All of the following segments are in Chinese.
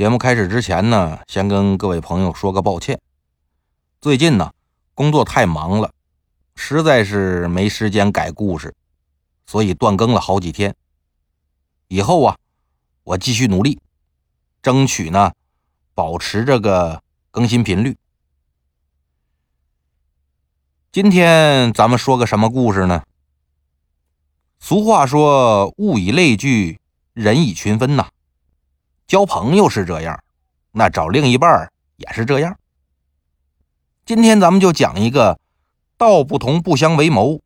节目开始之前呢，先跟各位朋友说个抱歉。最近呢，工作太忙了，实在是没时间改故事，所以断更了好几天。以后啊，我继续努力，争取呢，保持这个更新频率。今天咱们说个什么故事呢？俗话说：“物以类聚，人以群分”呐。交朋友是这样，那找另一半也是这样。今天咱们就讲一个道不同不相为谋，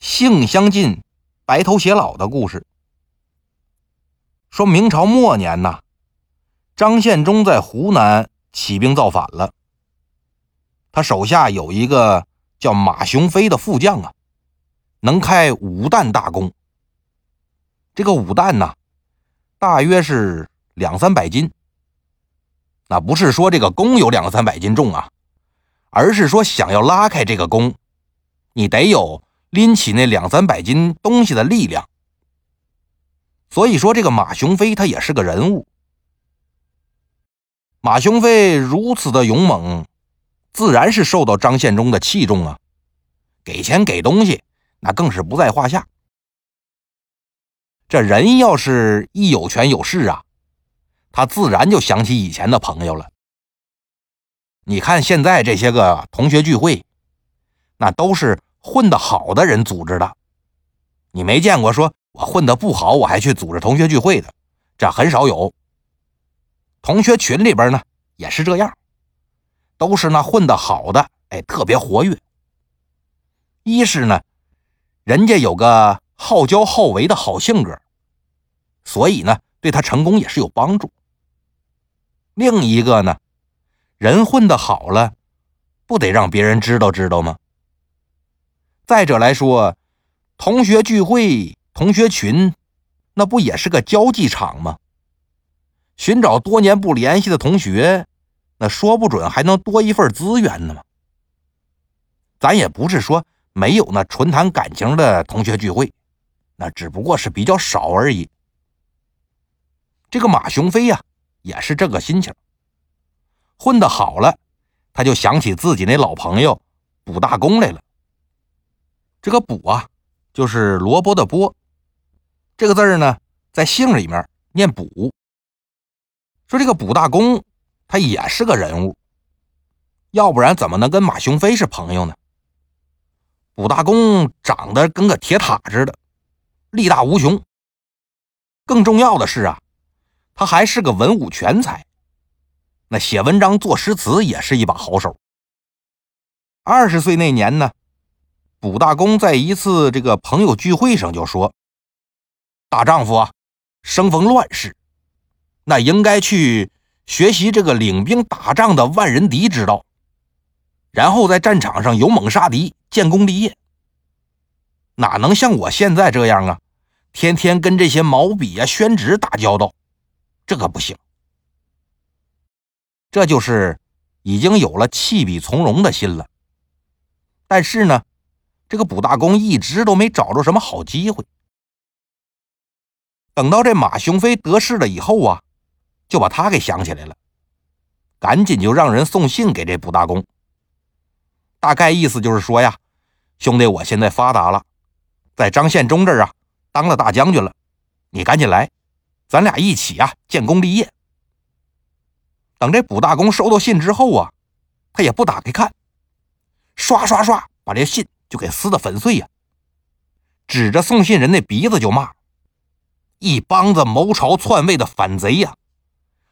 性相近白头偕老的故事。说明朝末年呐，张献忠在湖南起兵造反了。他手下有一个叫马雄飞的副将啊，能开五担大功。这个五担呐，大约是。两三百斤，那不是说这个弓有两三百斤重啊，而是说想要拉开这个弓，你得有拎起那两三百斤东西的力量。所以说，这个马雄飞他也是个人物。马雄飞如此的勇猛，自然是受到张献忠的器重啊，给钱给东西，那更是不在话下。这人要是一有权有势啊。他自然就想起以前的朋友了。你看现在这些个同学聚会，那都是混得好的人组织的。你没见过说我混得不好，我还去组织同学聚会的，这很少有。同学群里边呢也是这样，都是那混得好的，哎，特别活跃。一是呢，人家有个好交好为的好性格，所以呢，对他成功也是有帮助。另一个呢，人混的好了，不得让别人知道知道吗？再者来说，同学聚会、同学群，那不也是个交际场吗？寻找多年不联系的同学，那说不准还能多一份资源呢吗？咱也不是说没有那纯谈感情的同学聚会，那只不过是比较少而已。这个马雄飞呀。也是这个心情，混得好了，他就想起自己那老朋友卜大公来了。这个卜啊，就是萝卜的卜，这个字呢，在姓里面念卜。说这个卜大公，他也是个人物，要不然怎么能跟马雄飞是朋友呢？卜大公长得跟个铁塔似的，力大无穷。更重要的是啊。他还是个文武全才，那写文章、作诗词也是一把好手。二十岁那年呢，卜大公在一次这个朋友聚会上就说：“大丈夫啊，生逢乱世，那应该去学习这个领兵打仗的万人敌之道，然后在战场上勇猛杀敌，建功立业。哪能像我现在这样啊，天天跟这些毛笔啊、宣纸打交道。”这个不行，这就是已经有了弃笔从戎的心了。但是呢，这个卜大公一直都没找着什么好机会。等到这马雄飞得势了以后啊，就把他给想起来了，赶紧就让人送信给这卜大公。大概意思就是说呀，兄弟，我现在发达了，在张献忠这儿啊当了大将军了，你赶紧来。咱俩一起啊，建功立业。等这卜大公收到信之后啊，他也不打开看，刷刷刷把这信就给撕得粉碎呀，指着送信人那鼻子就骂：“一帮子谋朝篡位的反贼呀，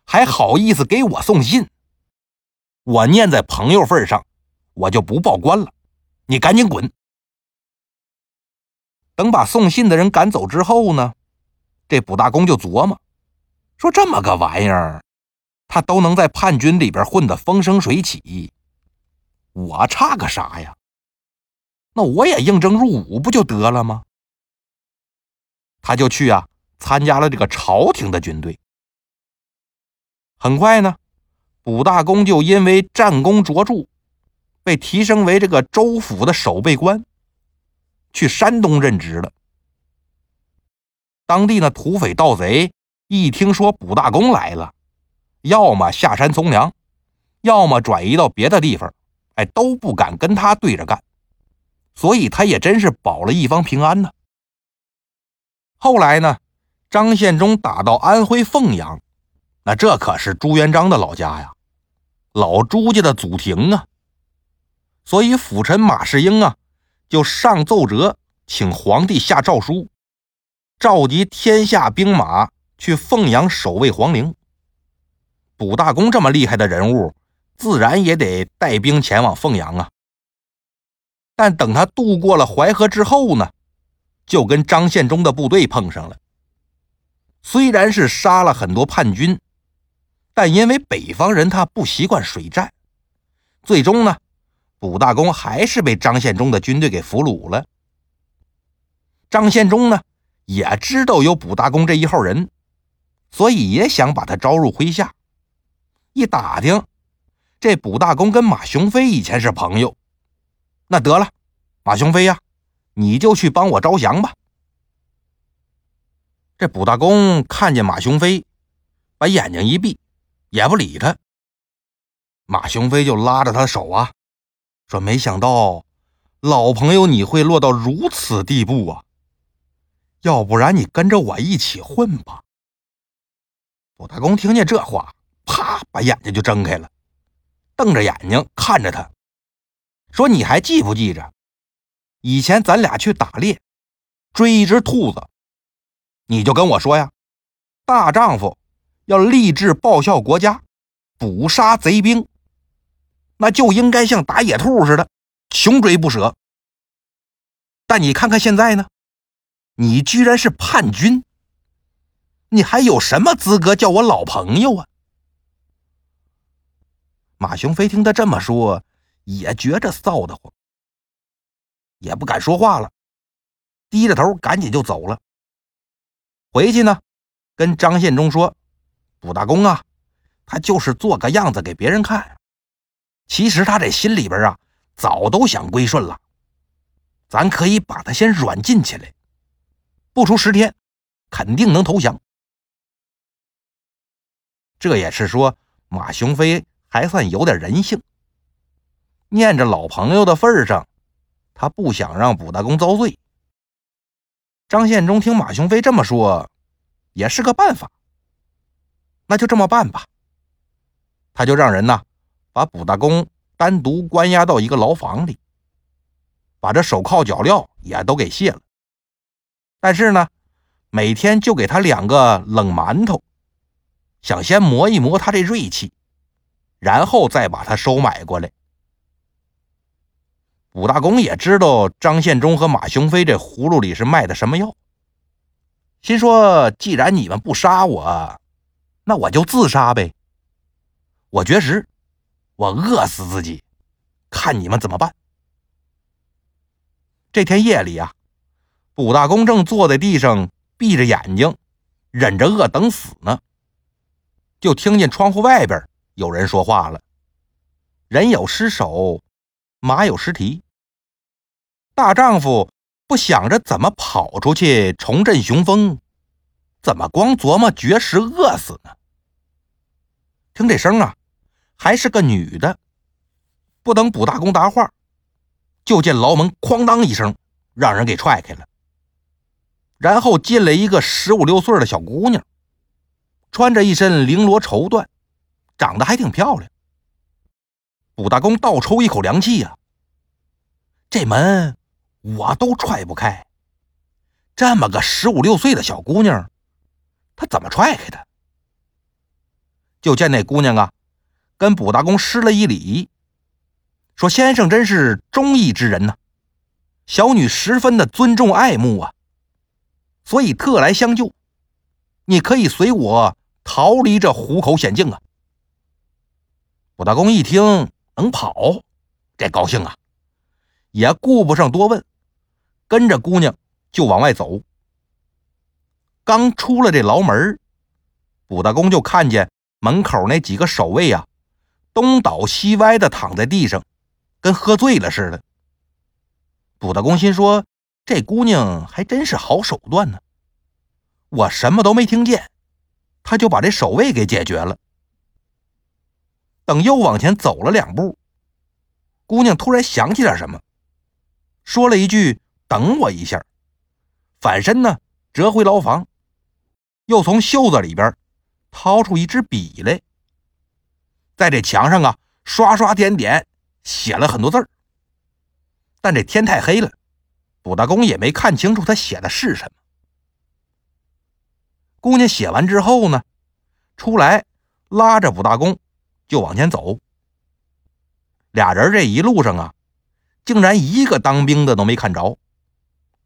还好意思给我送信？我念在朋友份上，我就不报官了，你赶紧滚！”等把送信的人赶走之后呢？这卜大公就琢磨，说这么个玩意儿，他都能在叛军里边混得风生水起，我差个啥呀？那我也应征入伍不就得了吗？他就去啊，参加了这个朝廷的军队。很快呢，卜大公就因为战功卓著，被提升为这个州府的守备官，去山东任职了。当地那土匪盗贼一听说卜大公来了，要么下山从良，要么转移到别的地方，哎，都不敢跟他对着干，所以他也真是保了一方平安呢。后来呢，张献忠打到安徽凤阳，那这可是朱元璋的老家呀，老朱家的祖庭啊，所以辅臣马士英啊，就上奏折请皇帝下诏书，召集天下兵马去凤阳守卫皇陵。卜大公这么厉害的人物，自然也得带兵前往凤阳啊。但等他渡过了淮河之后呢，就跟张献忠的部队碰上了。虽然是杀了很多叛军，但因为北方人他不习惯水战，最终呢，卜大公还是被张献忠的军队给俘虏了。张献忠呢，也知道有卜大公这一号人，所以也想把他招入麾下。一打听，这卜大公跟马雄飞以前是朋友，那得了，马雄飞呀，你就去帮我招降吧。这卜大公看见马雄飞，把眼睛一闭，也不理他。马雄飞就拉着他的手啊，说：“没想到老朋友你会落到如此地步啊！要不然你跟着我一起混吧。”卜大公听见这话。啪！把眼睛就睁开了，瞪着眼睛看着他，说：“你还记不记着，以前咱俩去打猎，追一只兔子，你就跟我说呀，大丈夫要立志报效国家，捕杀贼兵，那就应该像打野兔似的，穷追不舍。但你看看现在呢，你居然是叛军，你还有什么资格叫我老朋友啊？”马雄飞听他这么说，也觉着臊得慌，也不敢说话了，低着头赶紧就走了。回去呢，跟张献忠说：“卜大公啊，他就是做个样子给别人看，其实他这心里边啊，早都想归顺了。咱可以把他先软禁起来，不出十天，肯定能投降。”这也是说马雄飞。还算有点人性，念着老朋友的份上，他不想让卜大公遭罪。张献忠听马雄飞这么说，也是个办法，那就这么办吧。他就让人呢，把卜大公单独关押到一个牢房里，把这手铐脚镣也都给卸了。但是呢，每天就给他两个冷馒头，想先磨一磨他这锐气。然后再把他收买过来。武大公也知道张献忠和马雄飞这葫芦里是卖的什么药，心说：既然你们不杀我，那我就自杀呗。我绝食，我饿死自己，看你们怎么办。这天夜里啊，卜大公正坐在地上闭着眼睛，忍着饿等死呢，就听见窗户外边。有人说话了：“人有失手，马有失蹄。大丈夫不想着怎么跑出去重振雄风，怎么光琢磨绝食饿死呢？”听这声啊，还是个女的。不等卜大公答话，就见牢门哐当一声，让人给踹开了。然后进来一个十五六岁的小姑娘，穿着一身绫罗绸缎。长得还挺漂亮，卜大公倒抽一口凉气呀。这门我都踹不开，这么个十五六岁的小姑娘，她怎么踹开的？就见那姑娘啊，跟卜大公施了一礼，说：“先生真是忠义之人呐，小女十分的尊重爱慕啊，所以特来相救。你可以随我逃离这虎口险境啊。”卜大公一听能跑，这高兴啊，也顾不上多问，跟着姑娘就往外走。刚出了这牢门，卜大公就看见门口那几个守卫啊，东倒西歪的躺在地上，跟喝醉了似的。卜大公心说：“这姑娘还真是好手段呢，我什么都没听见，他就把这守卫给解决了。”等又往前走了两步，姑娘突然想起点什么，说了一句：“等我一下。”反身呢，折回牢房，又从袖子里边掏出一支笔来，在这墙上啊刷刷点点写了很多字儿。但这天太黑了，卜大公也没看清楚他写的是什么。姑娘写完之后呢，出来拉着卜大公就往前走。俩人这一路上啊，竟然一个当兵的都没看着，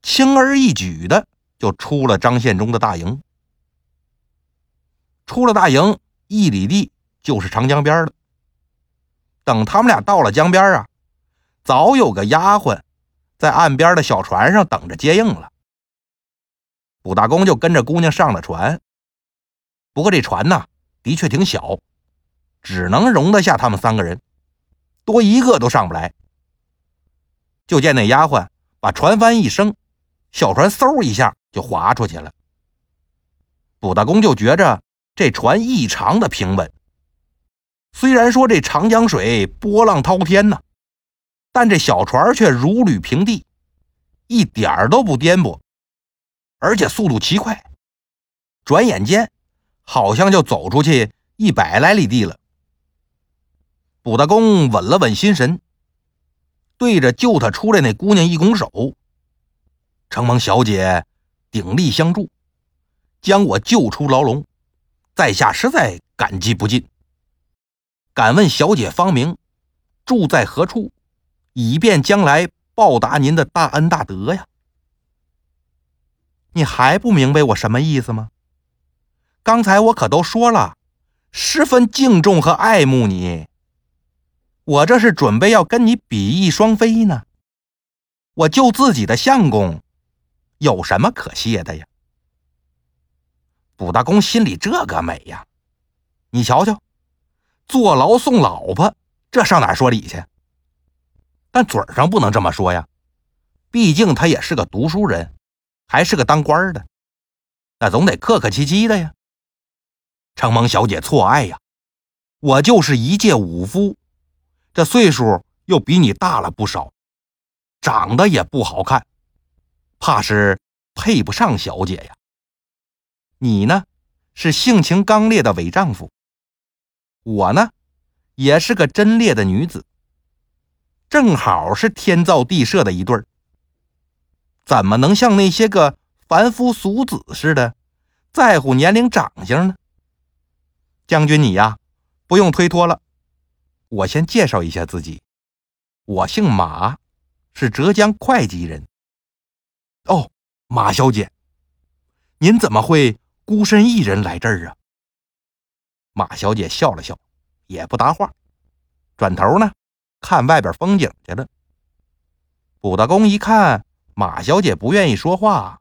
轻而易举的就出了张献忠的大营。出了大营一里地就是长江边了。等他们俩到了江边啊。早有个丫鬟在岸边的小船上等着接应了。卜大公就跟着姑娘上了船。不过这船呢，的确挺小，只能容得下他们三个人，多一个都上不来。就见那丫鬟把船帆一升，小船嗖一下就划出去了。卜大公就觉着这船异常的平稳。虽然说这长江水波浪滔天呢。但这小船却如履平地，一点儿都不颠簸，而且速度奇快。转眼间，好像就走出去一百来里地了。卜大公稳了稳心神，对着救他出来那姑娘一拱手：“承蒙小姐鼎力相助，将我救出牢笼，在下实在感激不尽。敢问小姐芳名，住在何处？”以便将来报答您的大恩大德呀！你还不明白我什么意思吗？刚才我可都说了，十分敬重和爱慕你。我这是准备要跟你比翼双飞呢。我救自己的相公，有什么可谢的呀？卜大公心里这个美呀！你瞧瞧，坐牢送老婆，这上哪说理去？但嘴上不能这么说呀，毕竟他也是个读书人，还是个当官的，那总得客客气气的呀。承蒙小姐错爱呀，我就是一介武夫，这岁数又比你大了不少，长得也不好看，怕是配不上小姐呀。你呢，是性情刚烈的伪丈夫，我呢，也是个贞烈的女子。正好是天造地设的一对儿，怎么能像那些个凡夫俗子似的，在乎年龄长相呢？将军你呀，不用推脱了，我先介绍一下自己，我姓马，是浙江会稽人。哦，马小姐，您怎么会孤身一人来这儿啊？马小姐笑了笑，也不答话，转头呢。看外边风景去了。卜大公一看马小姐不愿意说话，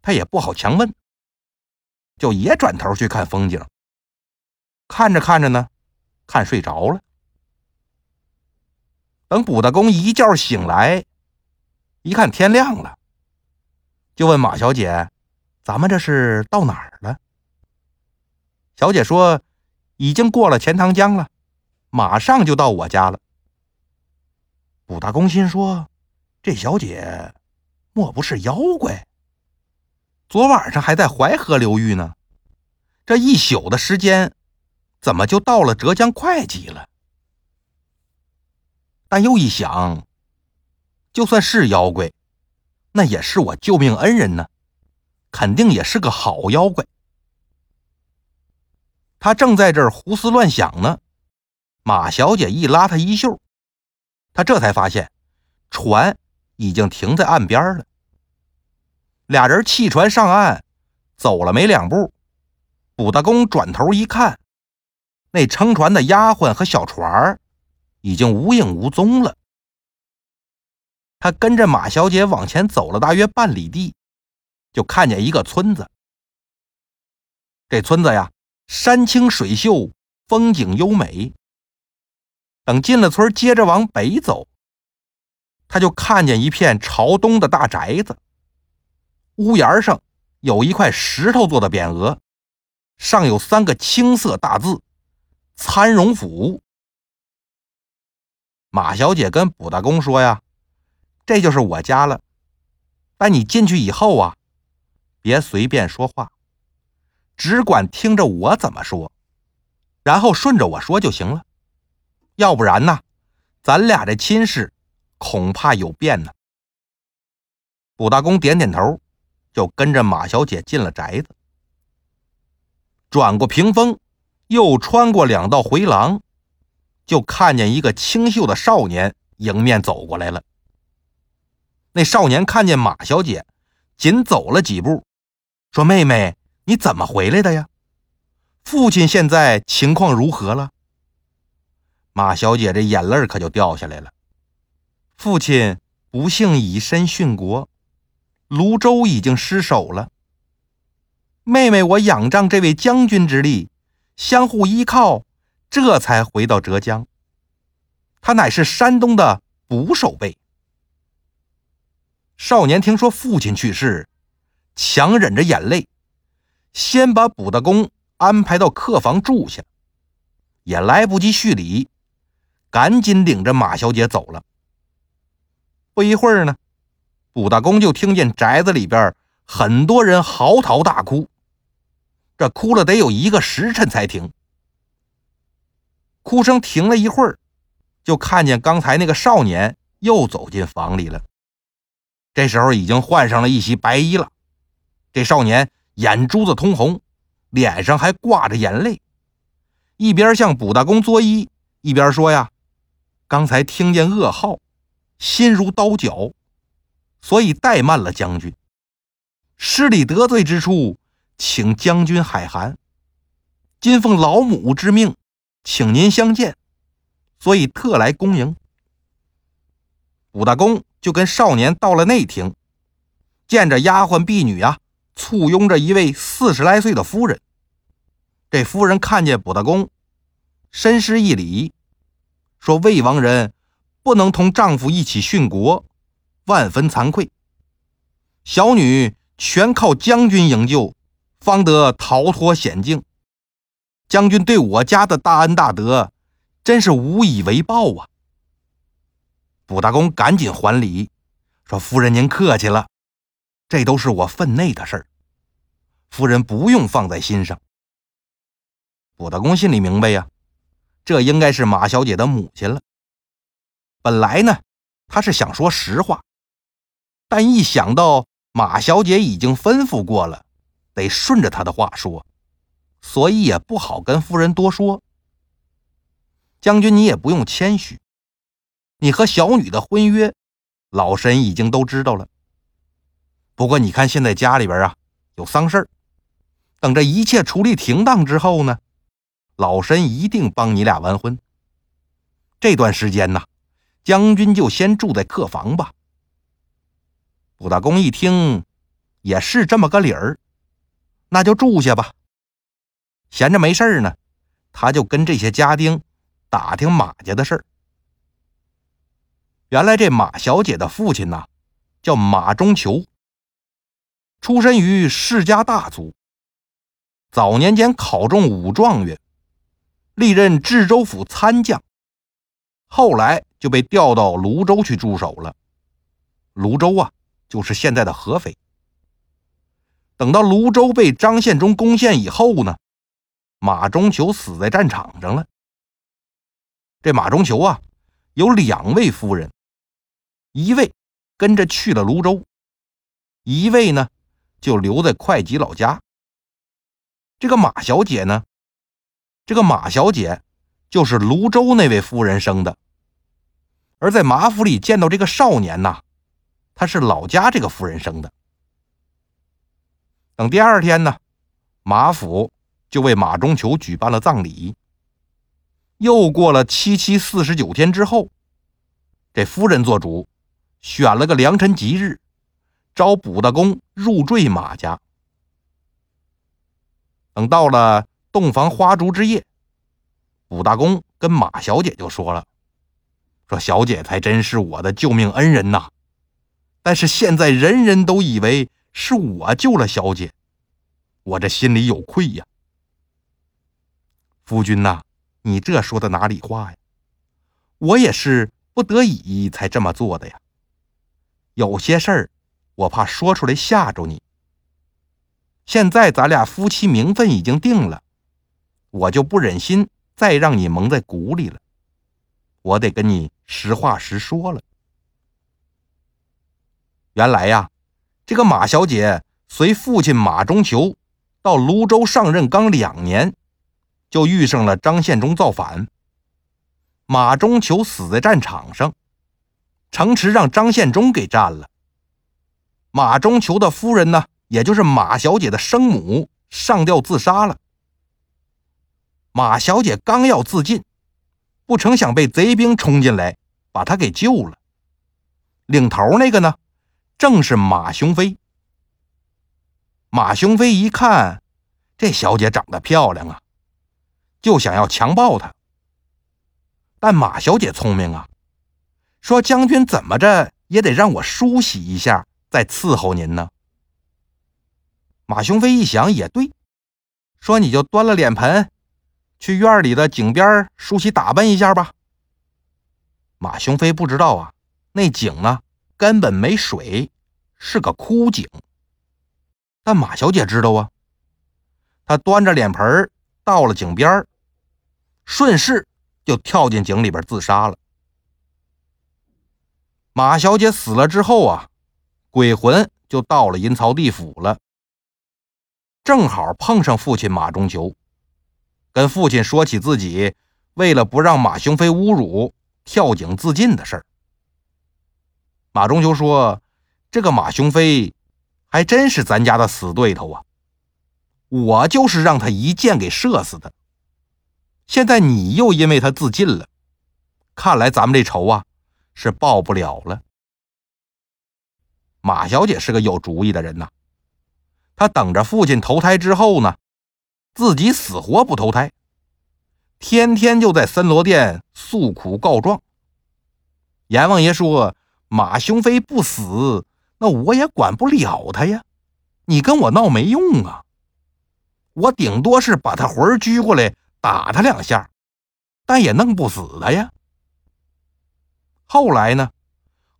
他也不好强问，就也转头去看风景。看着看着呢，看睡着了。等卜大公一觉醒来，一看天亮了，就问马小姐：“咱们这是到哪儿了？”小姐说：“已经过了钱塘江了，马上就到我家了。”卜大公心说：“这小姐莫不是妖怪？昨晚上还在淮河流域呢，这一宿的时间，怎么就到了浙江会稽了？”但又一想，就算是妖怪，那也是我救命恩人呢，肯定也是个好妖怪。他正在这儿胡思乱想呢，马小姐一拉他衣袖。他这才发现，船已经停在岸边了。俩人弃船上岸，走了没两步，卜大公转头一看，那撑船的丫鬟和小船已经无影无踪了。他跟着马小姐往前走了大约半里地，就看见一个村子。这村子呀，山清水秀，风景优美。等进了村，接着往北走，他就看见一片朝东的大宅子，屋檐上有一块石头做的匾额，上有三个青色大字“参荣府”。马小姐跟卜大公说呀：“这就是我家了，但你进去以后啊，别随便说话，只管听着我怎么说，然后顺着我说就行了。要不然呢，咱俩这亲事恐怕有变呢。”卜大公点点头，就跟着马小姐进了宅子，转过屏风，又穿过两道回廊。就看见一个清秀的少年迎面走过来了。那少年看见马小姐，紧走了几步，说：“妹妹，你怎么回来的呀？父亲现在情况如何了？”马小姐这眼泪可就掉下来了。父亲不幸以身殉国，泸州已经失守了。妹妹，我仰仗这位将军之力，相互依靠。这才回到浙江。他乃是山东的捕手辈。少年听说父亲去世，强忍着眼泪，先把卜大公安排到客房住下，也来不及叙礼，赶紧领着马小姐走了。不一会儿呢，卜大公就听见宅子里边很多人嚎啕大哭，这哭了得有一个时辰才停。哭声停了一会儿，就看见刚才那个少年又走进房里了。这时候已经换上了一袭白衣了。这少年眼珠子通红，脸上还挂着眼泪，一边向卜大公作揖，一边说：“呀，刚才听见噩耗，心如刀绞，所以怠慢了将军。失礼得罪之处，请将军海涵。今奉老母之命。”请您相见，所以特来恭迎。武大公就跟少年到了内廷，见着丫鬟婢女啊，簇拥着一位四十来岁的夫人。这夫人看见卜大公，深施一礼，说：“魏王人不能同丈夫一起殉国，万分惭愧。小女全靠将军营救，方得逃脱险境。”将军对我家的大恩大德，真是无以为报啊！卜大公赶紧还礼，说：“夫人您客气了，这都是我分内的事儿，夫人不用放在心上。”卜大公心里明白呀，这应该是马小姐的母亲了。本来呢，他是想说实话，但一想到马小姐已经吩咐过了，得顺着他的话说。所以也不好跟夫人多说。将军，你也不用谦虚，你和小女的婚约，老身已经都知道了。不过你看，现在家里边啊有丧事儿，等这一切处理停当之后呢，老身一定帮你俩完婚。这段时间呢，将军就先住在客房吧。卜大公一听，也是这么个理儿，那就住下吧。闲着没事呢，他就跟这些家丁打听马家的事儿。原来这马小姐的父亲呐，叫马中求，出身于世家大族。早年间考中武状元，历任治州府参将，后来就被调到泸州去驻守了。泸州啊，就是现在的合肥。等到泸州被张献忠攻陷以后呢。马中求死在战场上了。这马中求啊，有两位夫人，一位跟着去了泸州，一位呢就留在会稽老家。这个马小姐呢，这个马小姐就是泸州那位夫人生的，而在马府里见到这个少年呐，他是老家这个夫人生的。等第二天呢，马府。就为马中求举办了葬礼。又过了七七四十九天之后，这夫人做主，选了个良辰吉日，招卜大公入赘马家。等到了洞房花烛之夜，武大公跟马小姐就说了：“说小姐才真是我的救命恩人呐！但是现在人人都以为是我救了小姐，我这心里有愧呀。”夫君呐，你这说的哪里话呀？我也是不得已才这么做的呀。有些事儿，我怕说出来吓着你。现在咱俩夫妻名分已经定了，我就不忍心再让你蒙在鼓里了。我得跟你实话实说了。原来呀，这个马小姐随父亲马中求到泸州上任刚两年，就遇上了张献忠造反。马中求死在战场上，城池让张献忠给占了。马中求的夫人呢？也就是马小姐的生母上吊自杀了。马小姐刚要自尽，不成想被贼兵冲进来，把她给救了。领头那个呢，正是马雄飞。马雄飞一看这小姐长得漂亮啊，就想要强暴她。但马小姐聪明啊，说将军怎么着也得让我梳洗一下，再伺候您呢。马雄飞一想也对，说：“你就端了脸盆，去院里的井边梳洗打扮一下吧。”马雄飞不知道啊，那井呢根本没水，是个枯井。但马小姐知道啊，她端着脸盆到了井边，顺势就跳进井里边自杀了。马小姐死了之后啊，鬼魂就到了阴曹地府了。正好碰上父亲马中求，跟父亲说起自己为了不让马雄飞侮辱，跳井自尽的事儿。马中秋说：“这个马雄飞还真是咱家的死对头啊！我就是让他一箭给射死的。现在你又因为他自尽了，看来咱们这仇啊是报不了了。”马小姐是个有主意的人呐。她等着父亲投胎之后呢，自己死活不投胎，天天就在森罗殿诉苦告状。阎王爷说：“马雄飞不死，那我也管不了他呀，你跟我闹没用啊，我顶多是把他魂儿拘过来打他两下，但也弄不死他呀。”后来呢，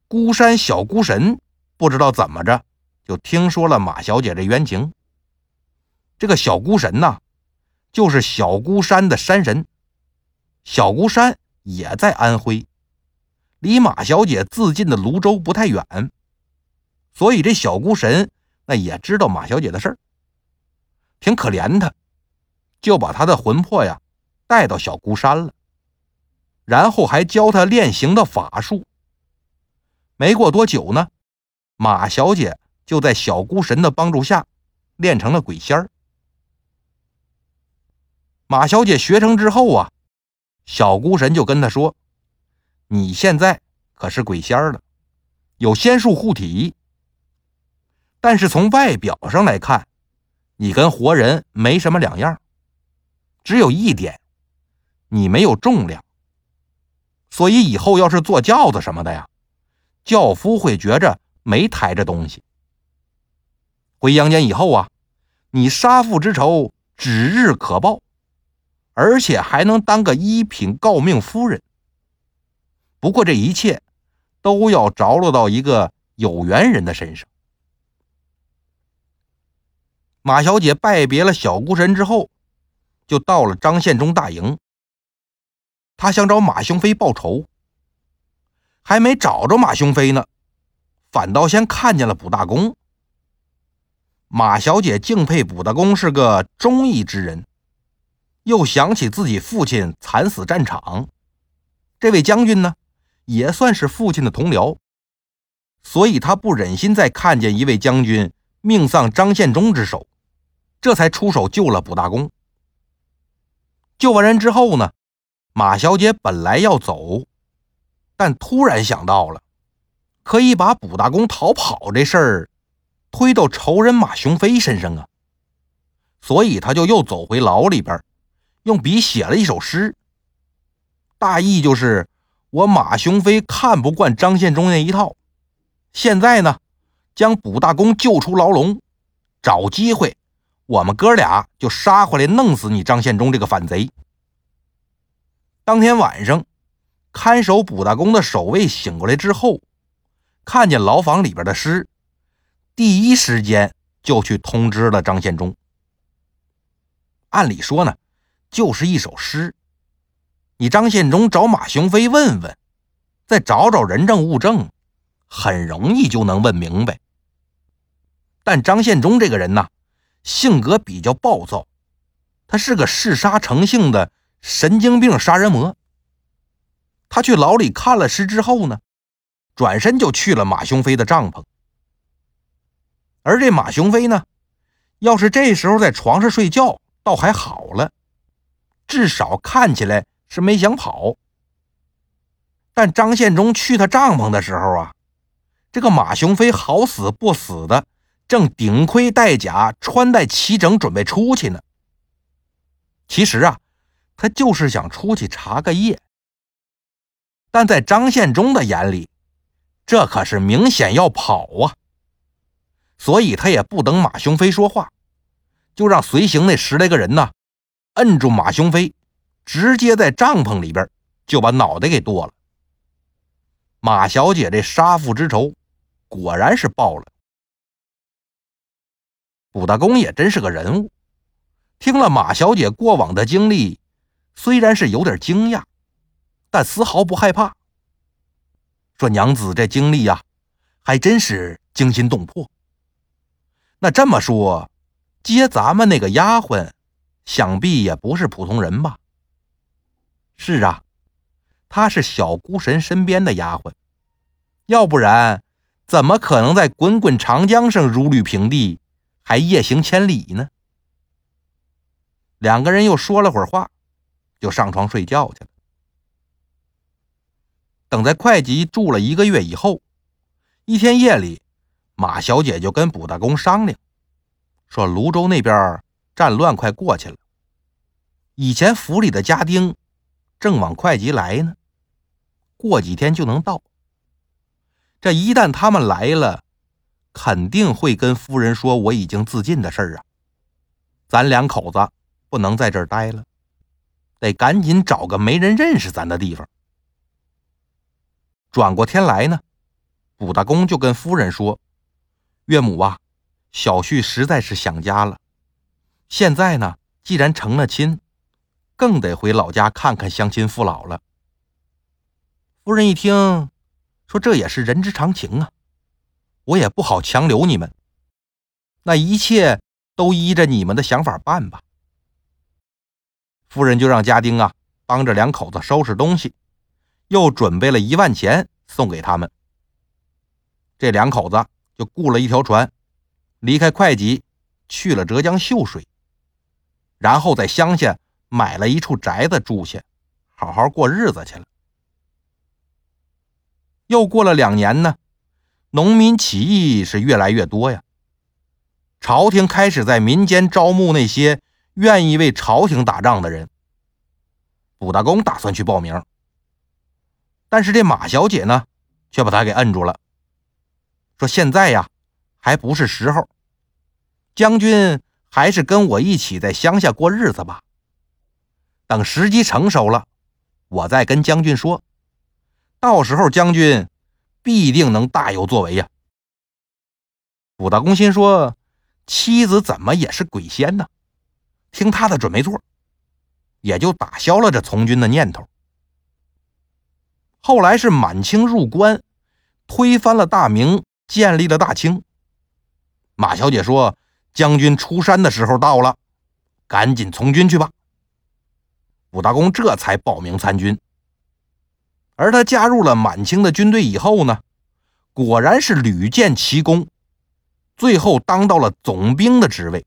孤山小孤神不知道怎么着。就听说了马小姐这冤情。这个小孤神呐，就是小孤山的山神。小孤山也在安徽，离马小姐自尽的泸州不太远，所以这小孤神那也知道马小姐的事儿，挺可怜她，就把她的魂魄呀带到小孤山了，然后还教她练行的法术。没过多久呢，马小姐。就在小孤神的帮助下，练成了鬼仙儿。马小姐学成之后啊，小孤神就跟她说：“你现在可是鬼仙儿了，有仙术护体。但是从外表上来看，你跟活人没什么两样，只有一点，你没有重量。所以以后要是坐轿子什么的呀，轿夫会觉着没抬着东西。”回阳间以后啊，你杀父之仇指日可报，而且还能当个一品诰命夫人。不过这一切都要着落到一个有缘人的身上。马小姐拜别了小孤神之后，就到了张献忠大营。她想找马雄飞报仇，还没找着马雄飞呢，反倒先看见了卜大公。马小姐敬佩卜大公是个忠义之人，又想起自己父亲惨死战场，这位将军呢，也算是父亲的同僚，所以他不忍心再看见一位将军命丧张献忠之手，这才出手救了卜大公。救完人之后呢，马小姐本来要走，但突然想到了可以把卜大公逃跑这事儿。推到仇人马雄飞身上啊，所以他就又走回牢里边，用笔写了一首诗。大意就是我马雄飞看不惯张献忠那一套，现在呢，将卜大公救出牢笼，找机会，我们哥俩就杀回来弄死你张献忠这个反贼。当天晚上，看守卜大公的守卫醒过来之后，看见牢房里边的尸，第一时间就去通知了张献忠。按理说呢，就是一首诗，你张献忠找马雄飞问问，再找找人证物证，很容易就能问明白。但张献忠这个人呢，性格比较暴躁，他是个嗜杀成性的神经病杀人魔。他去牢里看了尸之后呢，转身就去了马雄飞的帐篷。而这马雄飞呢，要是这时候在床上睡觉，倒还好了，至少看起来是没想跑。但张献忠去他帐篷的时候啊，这个马雄飞好死不死的，正顶盔戴甲、穿戴齐整，准备出去呢。其实啊，他就是想出去查个夜。但在张献忠的眼里，这可是明显要跑啊！所以他也不等马雄飞说话，就让随行那十来个人呢，摁住马雄飞，直接在帐篷里边就把脑袋给剁了。马小姐这杀父之仇，果然是报了。卜大公也真是个人物，听了马小姐过往的经历，虽然是有点惊讶。但丝毫不害怕。说娘子这经历呀，还真是惊心动魄。那这么说，接咱们那个丫鬟，想必也不是普通人吧？是啊，她是小孤神身边的丫鬟，要不然怎么可能在滚滚长江上如履平地，还夜行千里呢？两个人又说了会儿话，就上床睡觉去了。等在会稽住了一个月以后，一天夜里，马小姐就跟卜大公商量，说泸州那边战乱快过去了，以前府里的家丁正往会稽来呢，过几天就能到。这一旦他们来了，肯定会跟夫人说我已经自尽的事儿啊，咱两口子不能在这儿待了，得赶紧找个没人认识咱的地方。转过天来呢，卜大公就跟夫人说：“岳母啊，小婿实在是想家了。现在呢，既然成了亲，更得回老家看看乡亲父老了。”夫人一听，说：“这也是人之常情啊，我也不好强留你们。那一切都依着你们的想法办吧。”夫人就让家丁啊帮着两口子收拾东西。又准备了一万钱送给他们，这两口子就雇了一条船，离开会稽，去了浙江秀水，然后在乡下买了一处宅子住下，好好过日子去了。又过了两年呢，农民起义是越来越多呀，朝廷开始在民间招募那些愿意为朝廷打仗的人。卜大公打算去报名。但是这马小姐呢，却把他给摁住了，说：“现在呀，还不是时候。将军还是跟我一起在乡下过日子吧。等时机成熟了，我再跟将军说。到时候将军必定能大有作为呀。”武大公心说：“妻子怎么也是鬼仙呢？听他的准没错。”也就打消了这从军的念头。后来是满清入关，推翻了大明，建立了大清。马小姐说：“将军出山的时候到了，赶紧从军去吧。”武大公这才报名参军。而他加入了满清的军队以后呢，果然是屡建奇功，最后当到了总兵的职位。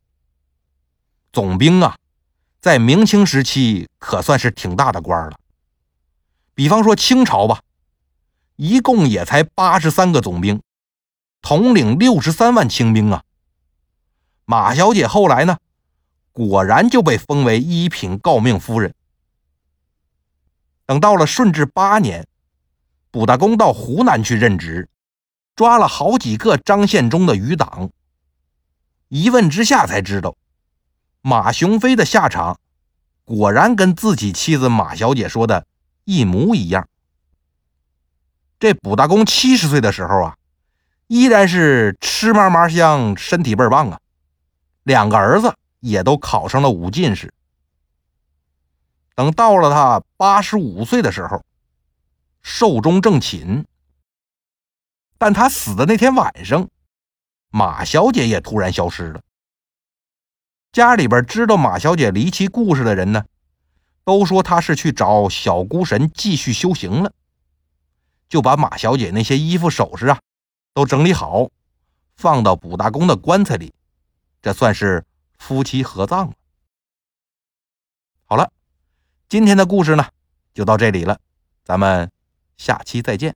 总兵啊，在明清时期可算是挺大的官了。比方说清朝吧，一共也才八十三个总兵，统领六十三万清兵啊。马小姐后来呢，果然就被封为一品诰命夫人。等到了顺治八年，卜大公到湖南去任职，抓了好几个张献忠的余党。一问之下才知道，马雄飞的下场，果然跟自己妻子马小姐说的。一模一样。这卜大公七十岁的时候啊，依然是吃嘛嘛香，身体倍儿棒啊。两个儿子也都考上了武进士。等到了他八十五岁的时候，寿终正寝。但他死的那天晚上，马小姐也突然消失了。家里边知道马小姐离奇故事的人呢，都说她是去找小孤神继续修行了，就把马小姐那些衣服首饰啊，都整理好，放到卜大公的棺材里，这算是夫妻合葬了。好了，今天的故事呢，就到这里了，咱们下期再见。